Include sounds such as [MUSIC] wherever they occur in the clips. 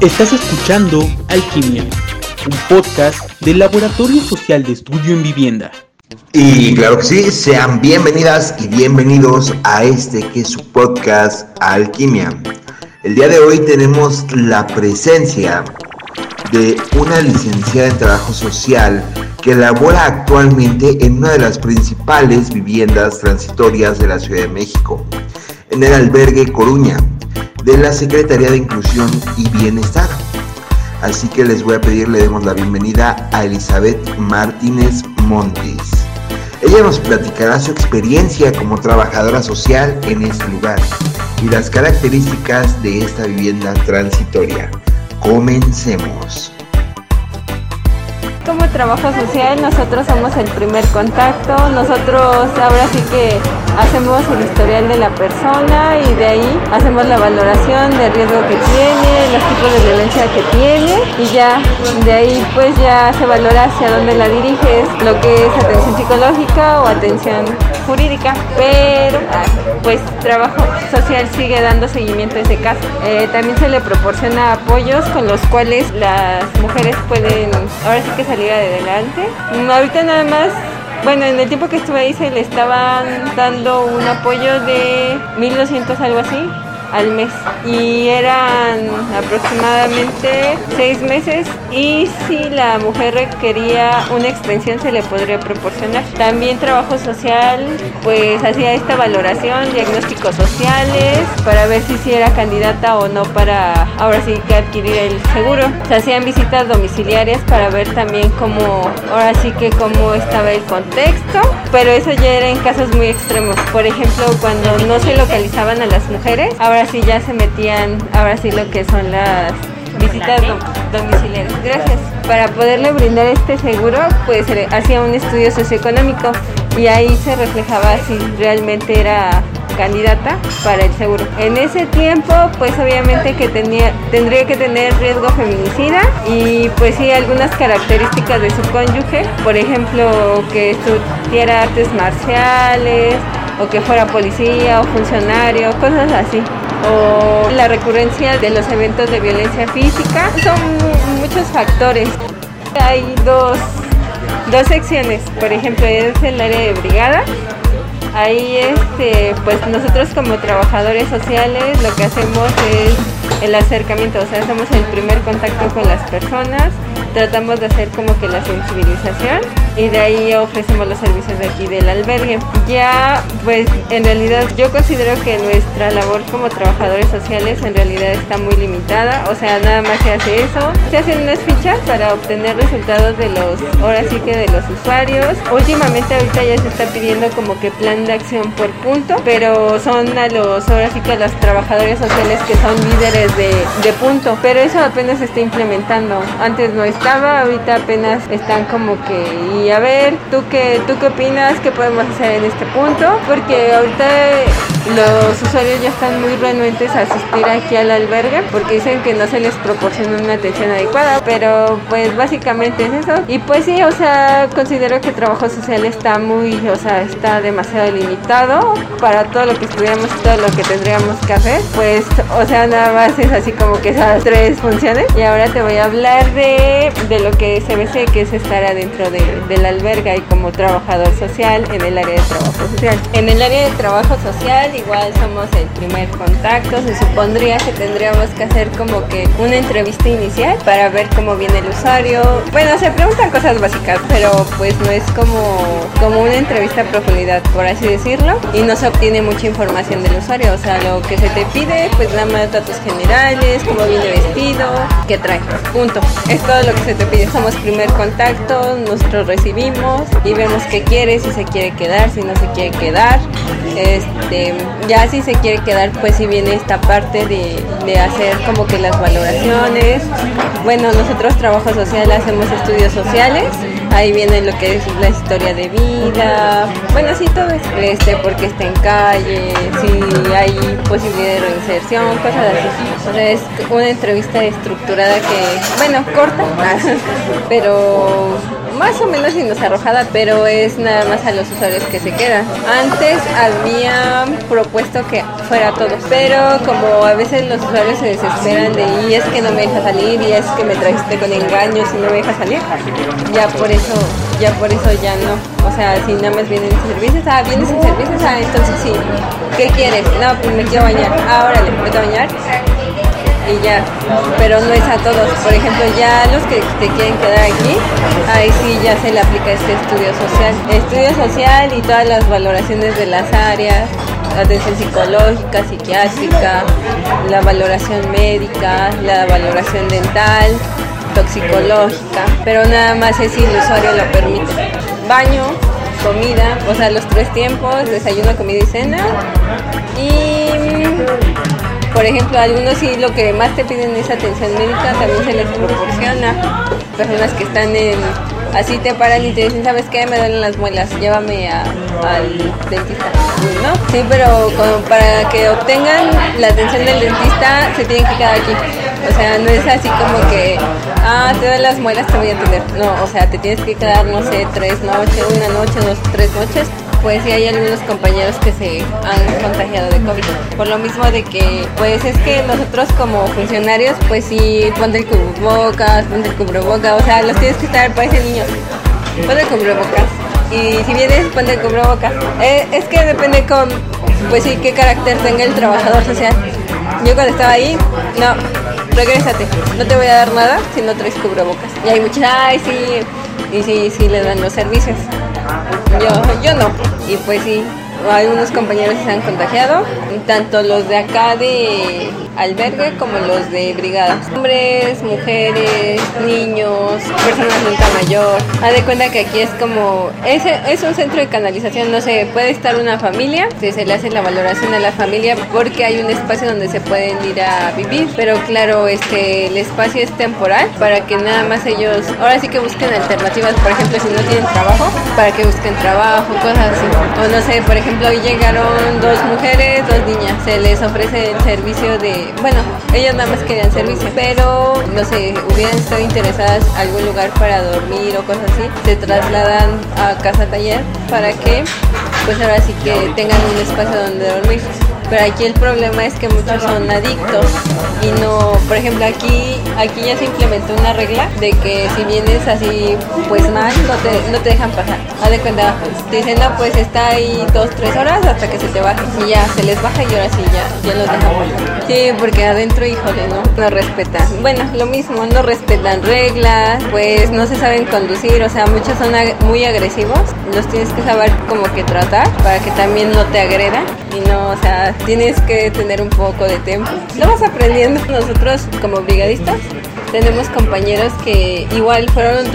Estás escuchando Alquimia, un podcast del Laboratorio Social de Estudio en Vivienda. Y claro que sí, sean bienvenidas y bienvenidos a este que es su podcast Alquimia. El día de hoy tenemos la presencia de una licenciada en trabajo social que labora actualmente en una de las principales viviendas transitorias de la Ciudad de México, en el albergue Coruña, de la Secretaría de Inclusión y Bienestar. Así que les voy a pedir, le demos la bienvenida a Elizabeth Martínez Montes. Ella nos platicará su experiencia como trabajadora social en este lugar y las características de esta vivienda transitoria. Comencemos como trabajo social nosotros somos el primer contacto, nosotros ahora sí que hacemos el historial de la persona y de ahí hacemos la valoración de riesgo que tiene, los tipos de violencia que tiene y ya de ahí pues ya se valora hacia dónde la diriges, lo que es atención psicológica o atención jurídica, pero pues trabajo social sigue dando seguimiento a ese caso. Eh, también se le proporciona apoyos con los cuales las mujeres pueden ahora sí que salir de adelante. Mm, ahorita nada más bueno, en el tiempo que estuve ahí se le estaban dando un apoyo de 1200 algo así al mes y eran aproximadamente seis meses y si la mujer requería una extensión se le podría proporcionar. También trabajo social pues hacía esta valoración, diagnósticos sociales para ver si si era candidata o no para ahora sí que adquirir el seguro. Se hacían visitas domiciliarias para ver también cómo ahora sí que cómo estaba el contexto, pero eso ya era en casos muy extremos. Por ejemplo, cuando no se localizaban a las mujeres, ahora ahora sí ya se metían, ahora sí lo que son las visitas domiciliarias. Gracias. Para poderle brindar este seguro, pues hacía un estudio socioeconómico y ahí se reflejaba si realmente era candidata para el seguro. En ese tiempo, pues obviamente que tenía, tendría que tener riesgo feminicida y pues sí algunas características de su cónyuge, por ejemplo, que estudiara artes marciales o que fuera policía o funcionario, cosas así o la recurrencia de los eventos de violencia física. Son muchos factores. Hay dos, dos secciones, por ejemplo, es el área de brigada. Ahí este, pues nosotros como trabajadores sociales lo que hacemos es el acercamiento, o sea, hacemos el primer contacto con las personas, tratamos de hacer como que la sensibilización y de ahí ofrecemos los servicios de aquí del albergue. Ya, pues en realidad yo considero que nuestra labor como trabajadores sociales en realidad está muy limitada, o sea, nada más se hace eso. Se hacen unas fichas para obtener resultados de los, ahora sí que de los usuarios. Últimamente ahorita ya se está pidiendo como que plan de acción por punto, pero son a los, ahora sí que a los trabajadores sociales que son líderes de, de punto, pero eso apenas se está implementando. Antes no estaba, ahorita apenas están como que, y a ver, ¿tú qué, ¿tú qué opinas? ¿Qué podemos hacer en este punto? Porque ahorita los usuarios ya están muy renuentes a asistir aquí al albergue porque dicen que no se les proporciona una atención adecuada, pero pues básicamente es eso. Y pues sí, o sea, considero que el trabajo social está muy, o sea, está demasiado limitado para todo lo que estudiamos y todo lo que tendríamos que hacer. Pues, o sea, nada más es así como que esas tres funciones. Y ahora te voy a hablar de, de lo que se ve que es estar adentro de, de la alberga y como trabajador social en el área de trabajo social. En el área de trabajo social igual somos el primer contacto, se supondría que tendríamos que hacer como que una entrevista inicial para ver cómo viene el usuario. Bueno, se preguntan cosas básicas, pero pues no es como, como una entrevista a profundidad, por así decirlo, y no se obtiene mucha información del usuario, o sea, lo que se te pide, pues nada más datos generales, cómo viene vestido, qué trae, punto. Es todo lo que se te pide, somos primer contacto, nosotros recibimos y vemos qué quiere, si se quiere quedar, si no se quiere quedar. Este, ya si se quiere quedar, pues si viene esta parte de, hacer como que las valoraciones. Bueno, nosotros trabajo social hacemos estudios sociales, ahí viene lo que es la historia de vida, bueno, sí todo es este, porque está en calle, si hay posibilidad de reinserción, cosas así. O sea, es una entrevista estructurada que, bueno, corta, [LAUGHS] pero más o menos arrojada, pero es nada más a los usuarios que se quedan. Antes había propuesto que fuera todo. Pero como a veces los usuarios se desesperan de y es que no me deja salir y es que me trajiste con engaños y no me deja salir, ya por eso, ya por eso ya no. O sea, si nada más vienen sin servicios, ah, vienes sin servicios, ah, entonces sí. ¿Qué quieres? No, pues me quiero bañar. Ah, órale, me a bañar y ya, pero no es a todos. Por ejemplo, ya los que te quieren quedar aquí, ahí sí ya se le aplica este estudio social. Estudio social y todas las valoraciones de las áreas, atención psicológica, psiquiátrica, la valoración médica, la valoración dental, toxicológica, pero nada más es si lo permite. Baño, comida, o sea, los tres tiempos, desayuno, comida y cena. Y por ejemplo, algunos sí lo que más te piden es atención médica, también se les proporciona. Personas que están en, así te paran y te dicen, ¿sabes qué? Me duelen las muelas, llévame al dentista. ¿No? Sí, pero para que obtengan la atención del dentista se tienen que quedar aquí. O sea, no es así como que, ah, te duelen las muelas, te voy a atender. No, o sea, te tienes que quedar, no sé, tres noches, una noche, dos, tres noches pues sí hay algunos compañeros que se han contagiado de COVID. Por lo mismo de que, pues es que nosotros como funcionarios, pues sí, ponte el cubrebocas, ponte el cubrebocas, o sea, los tienes que estar, parecen niños, ponte el cubrebocas. Y si vienes, ponte el cubrebocas. Eh, es que depende con, pues sí, qué carácter tenga el trabajador social. Yo cuando estaba ahí, no, regrésate, no te voy a dar nada si no traes cubrebocas. Y hay muchos, ay, sí, y sí, sí le dan los servicios. Yo, yo no. Y pues sí, algunos compañeros se han contagiado, tanto los de acá de albergue como los de brigadas. Hombres, mujeres, niños, personas adulta mayor. Haz de cuenta que aquí es como, es, es un centro de canalización, no sé, puede estar una familia, se le hace la valoración a la familia porque hay un espacio donde se pueden ir a vivir, pero claro, este, el espacio es temporal para que nada más ellos, ahora sí que busquen alternativas, por ejemplo, si no tienen trabajo, para que busquen trabajo, cosas así. O no sé, por ejemplo, hoy llegaron dos mujeres, dos niñas, se les ofrece el servicio de bueno, ellos nada más querían servicio, pero no sé, hubieran estado interesadas en algún lugar para dormir o cosas así, se trasladan a casa taller para que pues ahora sí que tengan un espacio donde dormir. Pero aquí el problema es que muchos son adictos y no, por ejemplo, aquí aquí ya se implementó una regla de que si vienes así pues mal no te, no te dejan pasar. Haz de cuenta, te dicen no pues está ahí dos, tres horas hasta que se te baje y ya se les baja y ahora sí ya, ya los dejan pasar. Sí, porque adentro, híjole, no, no respetan. Bueno, lo mismo, no respetan reglas, pues no se saben conducir, o sea, muchos son muy agresivos, los tienes que saber como que tratar para que también no te agredan y no, o sea, tienes que tener un poco de tiempo. Lo vas aprendiendo. Nosotros como brigadistas tenemos compañeros que igual fueron,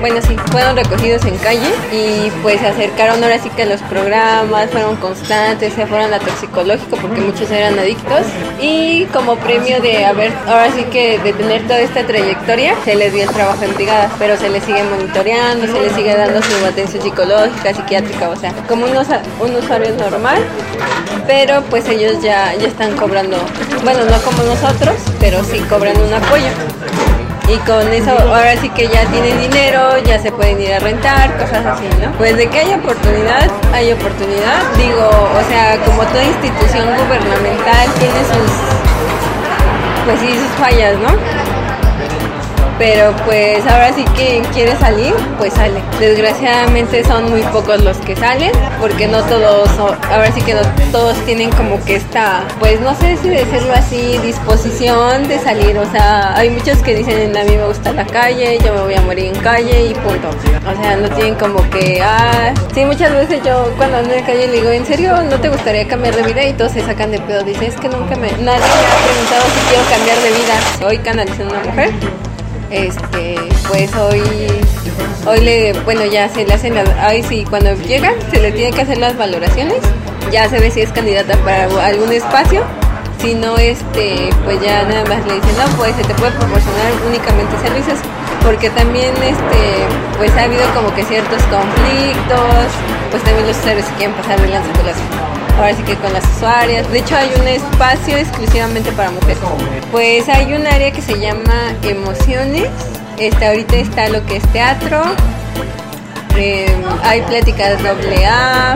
bueno, sí, fueron recogidos en calle y pues se acercaron ahora sí que a los programas, fueron constantes, se fueron a toxicológico porque muchos eran adictos y como premio de haber, ahora sí que de tener toda esta trayectoria, se les dio el trabajo en brigadas, pero se les sigue monitoreando, se les sigue dando su atención psicológica, psiquiátrica, o sea, como un, un usuario normal, pero pues ellos ya, ya están cobrando, bueno, no como nosotros, pero sí cobran un apoyo y con eso ahora sí que ya tienen dinero, ya se pueden ir a rentar, cosas así, ¿no? Pues de que hay oportunidad, hay oportunidad. Digo, o sea, como toda institución gubernamental tiene sus, pues sí, sus fallas, ¿no? Pero pues ahora sí que quiere salir, pues sale. Desgraciadamente son muy pocos los que salen, porque no todos, ahora sí que no todos tienen como que esta, pues no sé si decirlo así, disposición de salir. O sea, hay muchos que dicen, a mí me gusta la calle, yo me voy a morir en calle y punto. O sea, no tienen como que, ah, sí, muchas veces yo cuando ando en la calle le digo, ¿en serio no te gustaría cambiar de vida? Y todos se sacan de pedo. Dicen, es que nunca me, nadie me ha preguntado si quiero cambiar de vida. Hoy canalizando una mujer este pues hoy hoy le bueno ya se le hacen las ay sí cuando llega se le tiene que hacer las valoraciones. Ya se ve si es candidata para algún espacio. Si no este pues ya nada más le dicen no pues se te puede proporcionar únicamente servicios porque también este pues ha habido como que ciertos conflictos pues también los usuarios quieren pasar de la circulación ahora sí que con las usuarias. De hecho hay un espacio exclusivamente para mujeres. Pues hay un área que se llama emociones. Este, ahorita está lo que es teatro. Em, hay pláticas doble A.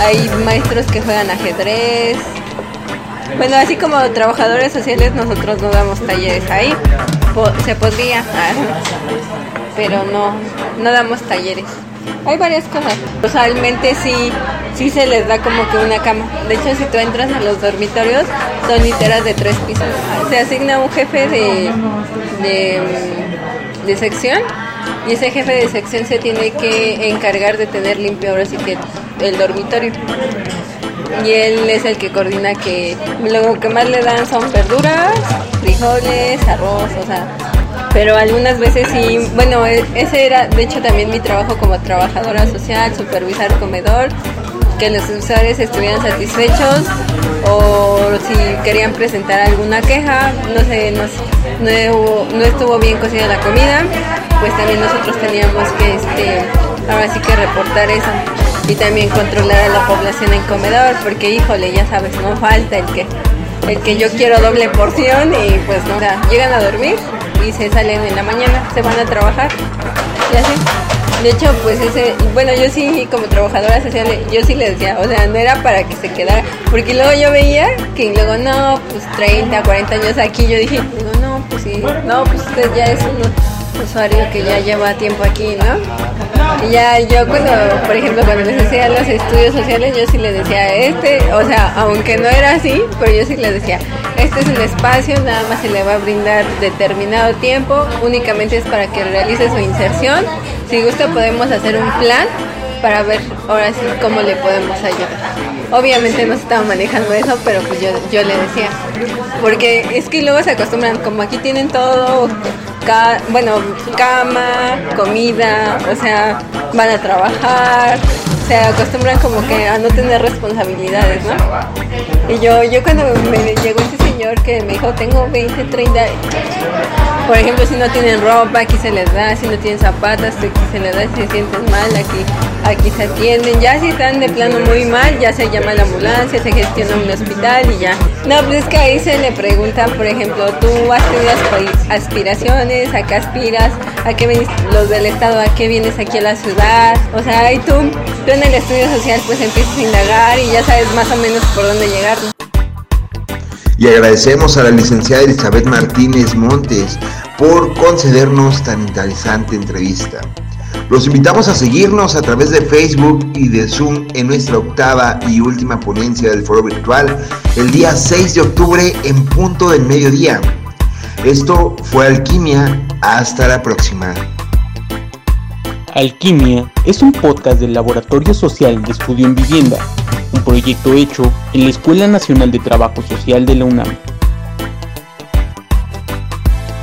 Hay maestros que juegan ajedrez. Bueno, así como trabajadores sociales nosotros no damos talleres ahí. se podría, pero no, no damos talleres. Hay varias cosas. Usualmente sí, sí se les da como que una cama. De hecho, si tú entras a los dormitorios, son literas de tres pisos. Se asigna un jefe de, de, de sección y ese jefe de sección se tiene que encargar de tener limpio ahora sí que el dormitorio y él es el que coordina que lo que más le dan son verduras, frijoles, arroz, o sea, pero algunas veces sí, bueno, e, ese era de hecho también mi trabajo como trabajadora social, supervisar comedor, que los usuarios estuvieran satisfechos o si querían presentar alguna queja, no sé, no, no, no estuvo bien cocida la comida, pues también nosotros teníamos que, este, ahora sí que reportar eso y también controlar a la población en comedor, porque híjole, ya sabes, no falta el que el que yo quiero doble porción y pues no, llegan a dormir y se salen en la mañana, se van a trabajar y así. De hecho, pues ese, bueno, yo sí como trabajadora social, yo sí le decía, o sea, no era para que se quedara, porque luego yo veía que luego no, pues 30, 40 años aquí, yo dije, digo, no, pues sí, no, pues usted ya es un usuario que ya lleva tiempo aquí, ¿no? Y ya yo cuando, por ejemplo, cuando les hacía los estudios sociales, yo sí les decía, este, o sea, aunque no era así, pero yo sí les decía, este es un espacio, nada más se le va a brindar determinado tiempo, únicamente es para que realice su inserción. Si gusta podemos hacer un plan para ver ahora sí cómo le podemos ayudar. Obviamente no se estaba manejando eso, pero pues yo, yo le decía. Porque es que luego se acostumbran, como aquí tienen todo bueno, cama, comida, o sea, van a trabajar, se acostumbran como que a no tener responsabilidades, ¿no? Y yo, yo cuando me llegó ese señor que me dijo, tengo 20, 30, por ejemplo, si no tienen ropa, aquí se les da, si no tienen zapatos, aquí se les da, si se sienten mal, aquí, aquí se atienden, ya si están de plano muy mal, ya se llama la ambulancia, se gestiona un hospital y ya. No, pues es que ahí se le pregunta, por ejemplo, tú has tenido aspiraciones, a qué aspiras, a qué vienes, los del Estado, a qué vienes aquí a la ciudad, o sea, tú, tú en el estudio social pues empiezas a indagar y ya sabes más o menos por dónde llegar. Y agradecemos a la licenciada Elizabeth Martínez Montes por concedernos tan interesante entrevista. Los invitamos a seguirnos a través de Facebook y de Zoom en nuestra octava y última ponencia del foro virtual el día 6 de octubre en punto del mediodía. Esto fue Alquimia. Hasta la próxima. Alquimia es un podcast del Laboratorio Social de Estudio en Vivienda, un proyecto hecho en la Escuela Nacional de Trabajo Social de la UNAM.